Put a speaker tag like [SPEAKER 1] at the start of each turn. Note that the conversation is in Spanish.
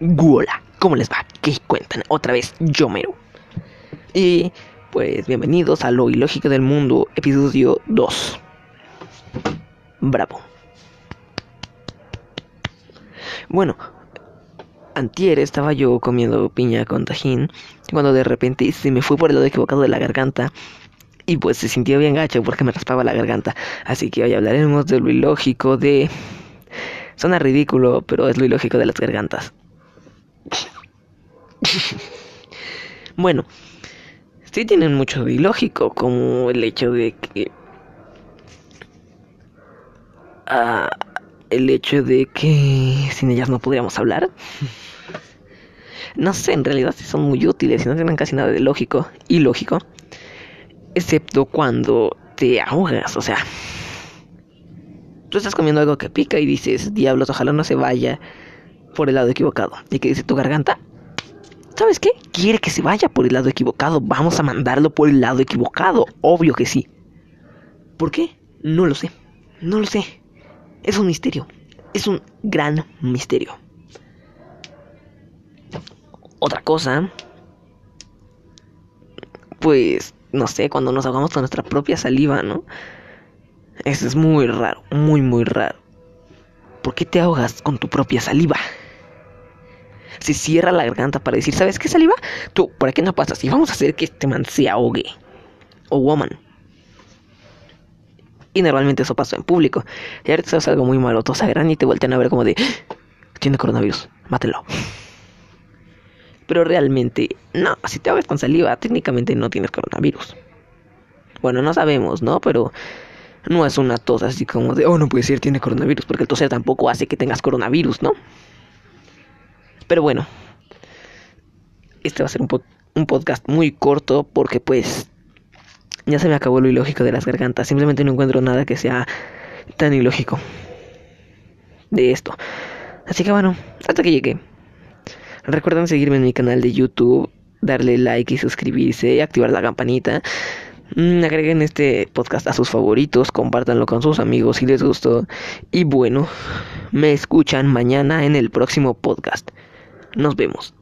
[SPEAKER 1] Hola, ¿cómo les va? ¿Qué cuentan? Otra vez, yo mero. Y pues bienvenidos a Lo Ilógico del Mundo, episodio 2. Bravo. Bueno, antier estaba yo comiendo piña con tajín cuando de repente se me fue por el lado equivocado de la garganta y pues se sintió bien gacho porque me raspaba la garganta. Así que hoy hablaremos de lo ilógico de... Suena ridículo, pero es lo ilógico de las gargantas. Bueno, sí tienen mucho de ilógico, como el hecho de que... Ah, el hecho de que sin ellas no podríamos hablar. No sé, en realidad son muy útiles y no tienen casi nada de lógico y lógico. Excepto cuando te ahogas, o sea. Tú estás comiendo algo que pica y dices, diablos, ojalá no se vaya por el lado equivocado. ¿Y qué dice tu garganta? ¿Sabes qué? Quiere que se vaya por el lado equivocado. Vamos a mandarlo por el lado equivocado. Obvio que sí. ¿Por qué? No lo sé. No lo sé. Es un misterio. Es un gran misterio. Otra cosa. Pues, no sé, cuando nos ahogamos con nuestra propia saliva, ¿no? Eso es muy raro, muy, muy raro. ¿Por qué te ahogas con tu propia saliva? Se cierra la garganta para decir, ¿sabes qué, saliva? Tú, ¿por qué no pasas? Y vamos a hacer que este man se ahogue. O woman. Y normalmente eso pasó en público. Y ahorita es algo muy malo. Todos agarran y te vuelten a ver como de, tiene coronavirus, mátelo. Pero realmente, no, si te ahogas con saliva, técnicamente no tienes coronavirus. Bueno, no sabemos, ¿no? Pero no es una tos así como de, oh, no puede ser, tiene coronavirus, porque el toser tampoco hace que tengas coronavirus, ¿no? Pero bueno, este va a ser un, un podcast muy corto porque pues ya se me acabó lo ilógico de las gargantas. Simplemente no encuentro nada que sea tan ilógico de esto. Así que bueno, hasta que llegué. Recuerden seguirme en mi canal de YouTube, darle like y suscribirse, activar la campanita. Mm, agreguen este podcast a sus favoritos, compártanlo con sus amigos si les gustó. Y bueno, me escuchan mañana en el próximo podcast. Nos vemos.